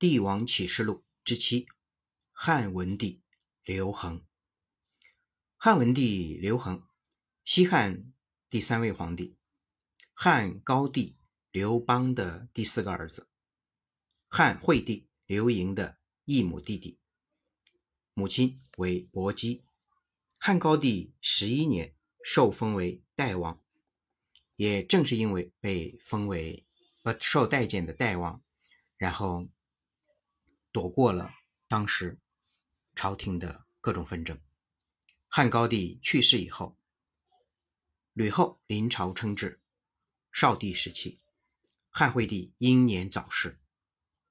帝王启示录》之七，汉文帝刘恒。汉文帝刘恒，西汉第三位皇帝，汉高帝刘邦的第四个儿子，汉惠帝刘盈的异母弟弟，母亲为薄姬。汉高帝十一年受封为代王，也正是因为被封为不受待见的代王，然后。躲过了当时朝廷的各种纷争。汉高帝去世以后，吕后临朝称制，少帝时期，汉惠帝英年早逝，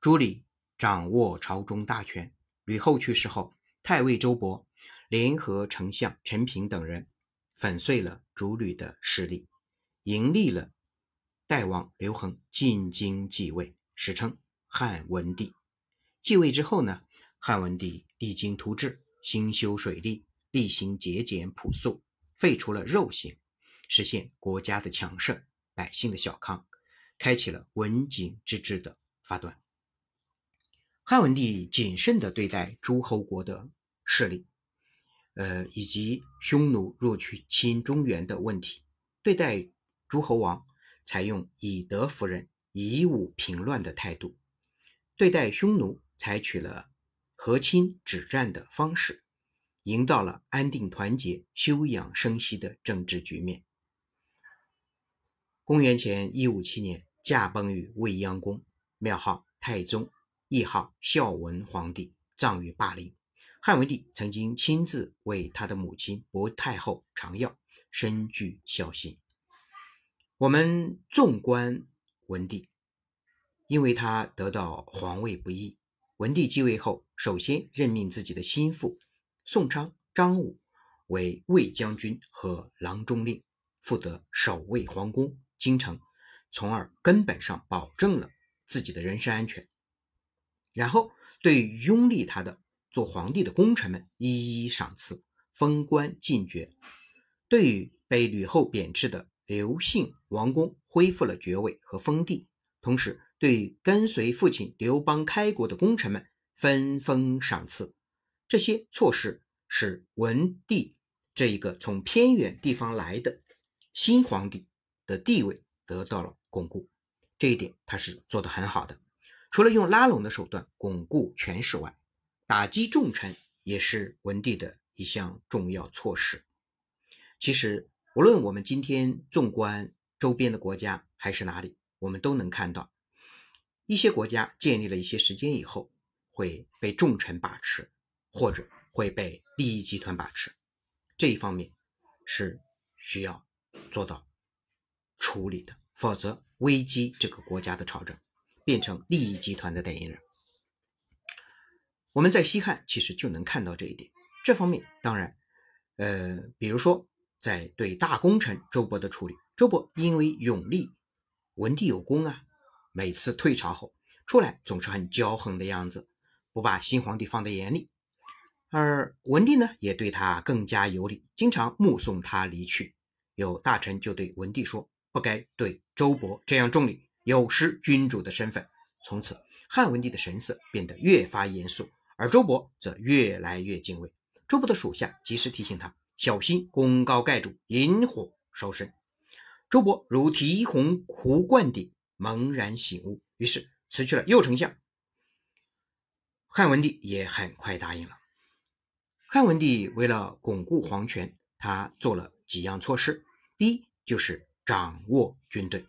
朱棣掌握朝中大权。吕后去世后，太尉周勃联合丞相陈平等人，粉碎了主吕的势力，迎立了代王刘恒进京继位，史称汉文帝。继位之后呢，汉文帝励精图治，兴修水利，厉行节俭朴素，废除了肉刑，实现国家的强盛，百姓的小康，开启了文景之治的发端。汉文帝谨慎地对待诸侯国的势力，呃，以及匈奴入去侵中原的问题，对待诸侯王采用以德服人、以武平乱的态度，对待匈奴。采取了和亲止战的方式，营造了安定团结、休养生息的政治局面。公元前一五七年，驾崩于未央宫，庙号太宗，谥号孝文皇帝，葬于霸陵。汉文帝曾经亲自为他的母亲薄太后尝药，深具孝心。我们纵观文帝，因为他得到皇位不易。文帝继位后，首先任命自己的心腹宋昌、张武为卫将军和郎中令，负责守卫皇宫、京城，从而根本上保证了自己的人身安全。然后对拥立他的做皇帝的功臣们一一赏赐，封官进爵；对于被吕后贬斥的刘姓王公，恢复了爵位和封地，同时。对跟随父亲刘邦开国的功臣们分封赏赐，这些措施使文帝这一个从偏远地方来的新皇帝的地位得到了巩固。这一点他是做得很好的。除了用拉拢的手段巩固权势外，打击重臣也是文帝的一项重要措施。其实，无论我们今天纵观周边的国家还是哪里，我们都能看到。一些国家建立了一些时间以后，会被重臣把持，或者会被利益集团把持。这一方面是需要做到处理的，否则危机这个国家的朝政，变成利益集团的代言人。我们在西汉其实就能看到这一点。这方面当然，呃，比如说在对大功臣周勃的处理，周勃因为永立文帝有功啊。每次退朝后出来，总是很骄横的样子，不把新皇帝放在眼里。而文帝呢，也对他更加有礼，经常目送他离去。有大臣就对文帝说：“不该对周勃这样重礼，有失君主的身份。”从此，汉文帝的神色变得越发严肃，而周勃则越来越敬畏。周勃的属下及时提醒他小心功高盖主，引火烧身。周勃如醍醐灌顶。猛然醒悟，于是辞去了右丞相。汉文帝也很快答应了。汉文帝为了巩固皇权，他做了几样措施。第一，就是掌握军队，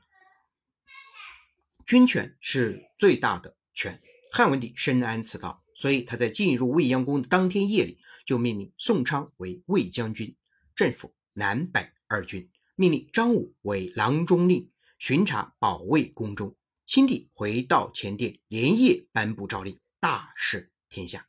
军权是最大的权。汉文帝深谙此道，所以他在进入未央宫的当天夜里，就命令宋昌为卫将军，镇抚南北二军；命令张武为郎中令。巡查保卫宫中，新帝回到前殿，连夜颁布诏令，大赦天下。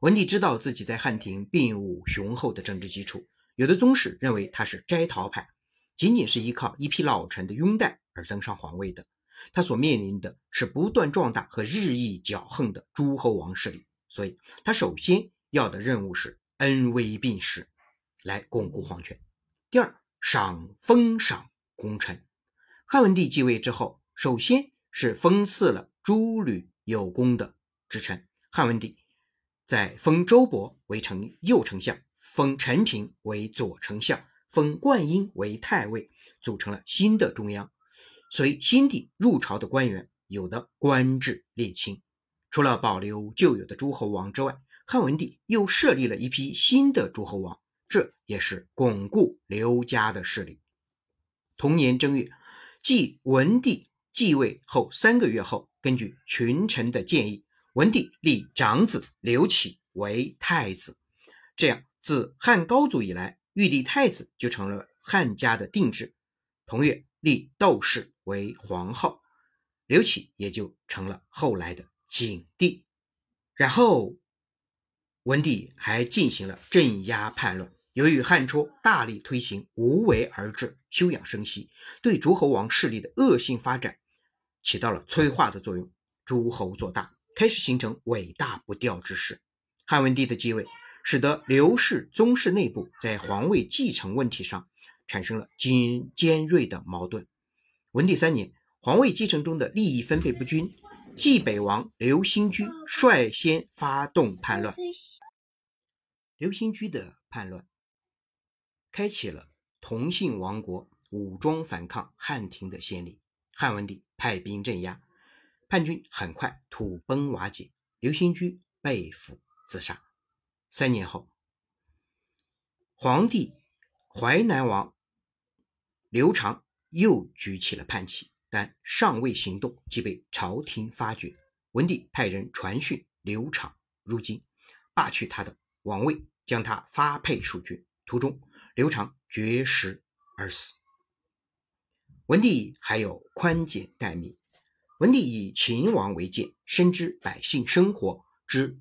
文帝知道自己在汉庭并无雄厚的政治基础，有的宗室认为他是摘桃派，仅仅是依靠一批老臣的拥戴而登上皇位的。他所面临的是不断壮大和日益骄横的诸侯王势力，所以他首先要的任务是恩威并施，来巩固皇权。第二，赏封赏功臣。汉文帝继位之后，首先是封赐了诸吕有功的之臣。汉文帝在封周勃为丞右丞相，封陈平为左丞相，封灌婴为太尉，组成了新的中央。随新帝入朝的官员，有的官至列卿。除了保留旧有的诸侯王之外，汉文帝又设立了一批新的诸侯王，这也是巩固刘家的势力。同年正月，继文帝继位后三个月后，根据群臣的建议，文帝立长子刘启为太子。这样，自汉高祖以来，欲立太子就成了汉家的定制。同月，立窦氏为皇后，刘启也就成了后来的。景帝，然后文帝还进行了镇压叛乱。由于汉初大力推行无为而治、休养生息，对诸侯王势力的恶性发展起到了催化的作用。诸侯做大，开始形成尾大不掉之势。汉文帝的继位，使得刘氏宗室内部在皇位继承问题上产生了尖尖锐的矛盾。文帝三年，皇位继承中的利益分配不均。冀北王刘兴居率先发动叛乱，刘兴居的叛乱开启了同姓王国武装反抗汉廷的先例。汉文帝派兵镇压，叛军很快土崩瓦解，刘兴居被俘自杀。三年后，皇帝淮南王刘长又举起了叛旗。但尚未行动，即被朝廷发觉。文帝派人传讯刘长入京，罢去他的王位，将他发配蜀郡。途中，刘长绝食而死。文帝还有宽简待民。文帝以秦王为鉴，深知百姓生活之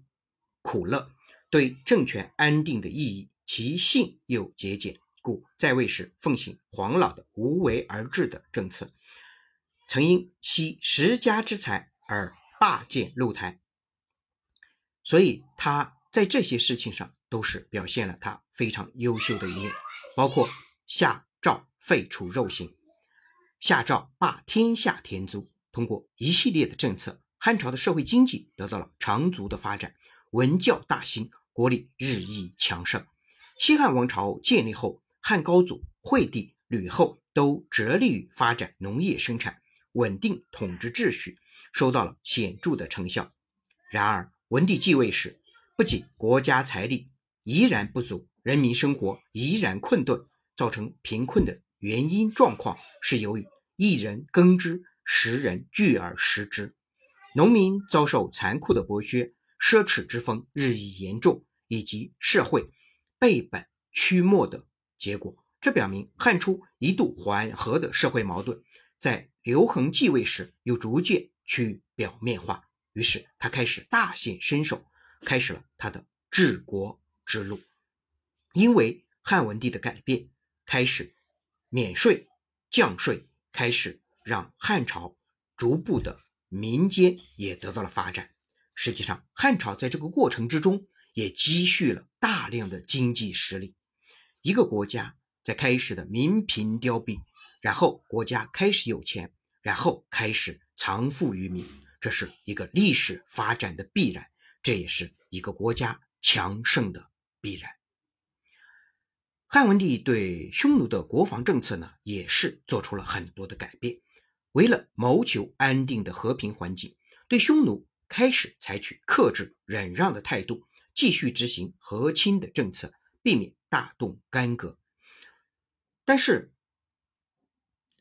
苦乐，对政权安定的意义，其性又节俭，故在位时奉行黄老的无为而治的政策。曾因惜十家之财而罢建露台，所以他在这些事情上都是表现了他非常优秀的一面，包括下诏废除肉刑，下诏罢天下田租。通过一系列的政策，汉朝的社会经济得到了长足的发展，文教大兴，国力日益强盛。西汉王朝建立后，汉高祖、惠帝、吕后都着力于发展农业生产。稳定统治秩序，收到了显著的成效。然而，文帝继位时，不仅国家财力依然不足，人民生活依然困顿。造成贫困的原因状况是由于一人耕织，十人聚而食之，农民遭受残酷的剥削，奢侈之风日益严重，以及社会背本趋末的结果。这表明汉初一度缓和的社会矛盾，在。刘恒继位时，又逐渐趋于表面化，于是他开始大显身手，开始了他的治国之路。因为汉文帝的改变，开始免税、降税，开始让汉朝逐步的民间也得到了发展。实际上，汉朝在这个过程之中也积蓄了大量的经济实力。一个国家在开始的民贫凋敝，然后国家开始有钱。然后开始藏富于民，这是一个历史发展的必然，这也是一个国家强盛的必然。汉文帝对匈奴的国防政策呢，也是做出了很多的改变。为了谋求安定的和平环境，对匈奴开始采取克制、忍让的态度，继续执行和亲的政策，避免大动干戈。但是，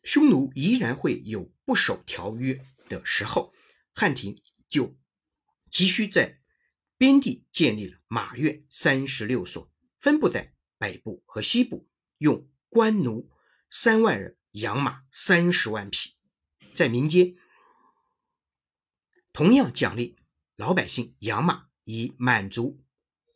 匈奴依然会有不守条约的时候，汉廷就急需在边地建立了马院三十六所，分布在北部和西部，用官奴三万人养马三十万匹，在民间同样奖励老百姓养马，以满足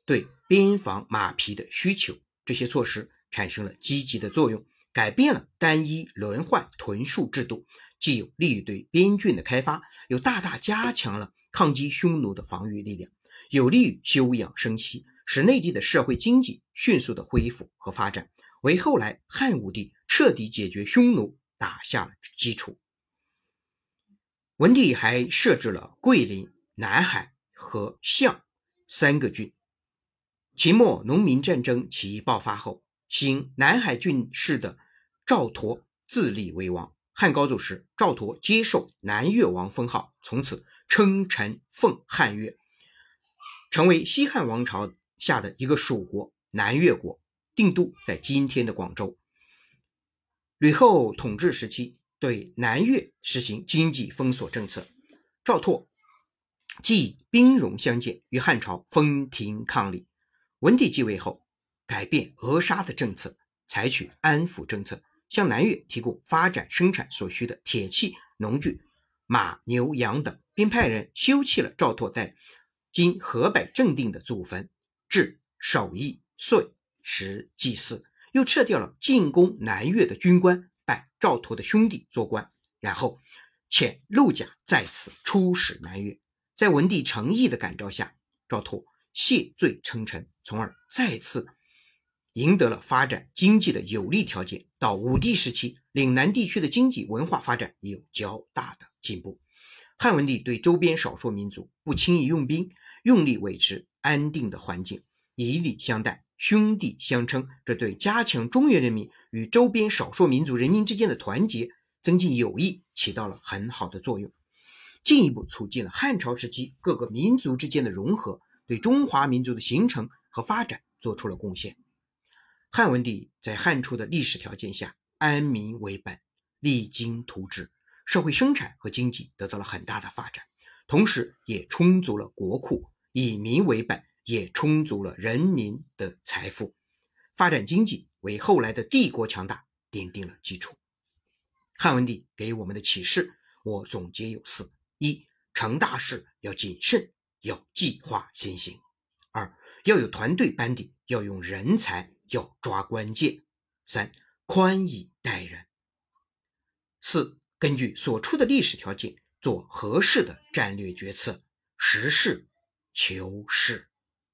对边防马匹的需求。这些措施产生了积极的作用。改变了单一轮换屯戍制度，既有利于对边郡的开发，又大大加强了抗击匈奴的防御力量，有利于休养生息，使内地的社会经济迅速的恢复和发展，为后来汉武帝彻底解决匈奴打下了基础。文帝还设置了桂林、南海和象三个郡。秦末农民战争起义爆发后，行南海郡事的赵佗自立为王。汉高祖时，赵佗接受南越王封号，从此称臣奉汉越，成为西汉王朝下的一个属国——南越国，定都在今天的广州。吕后统治时期，对南越实行经济封锁政策。赵拓即兵戎相见，与汉朝分庭抗礼。文帝继位后，改变扼杀的政策，采取安抚政策，向南越提供发展生产所需的铁器、农具、马、牛、羊等，并派人修葺了赵拓在今河北正定的祖坟，置守义、岁时祭祀。又撤掉了进攻南越的军官，拜赵佗的兄弟做官，然后遣陆贾再次出使南越。在文帝诚意的感召下，赵佗谢罪称臣，从而再次赢得了发展经济的有利条件。到武帝时期，岭南地区的经济文化发展也有较大的进步。汉文帝对周边少数民族不轻易用兵，用力维持安定的环境，以礼相待。兄弟相称，这对加强中原人民与周边少数民族人民之间的团结、增进友谊起到了很好的作用，进一步促进了汉朝时期各个民族之间的融合，对中华民族的形成和发展做出了贡献。汉文帝在汉初的历史条件下，安民为本，励精图治，社会生产和经济得到了很大的发展，同时也充足了国库，以民为本。也充足了人民的财富，发展经济为后来的帝国强大奠定了基础。汉文帝给我们的启示，我总结有四：一、成大事要谨慎，要计划先行；二、要有团队班底，要用人才，要抓关键；三、宽以待人；四、根据所处的历史条件做合适的战略决策，实事求是。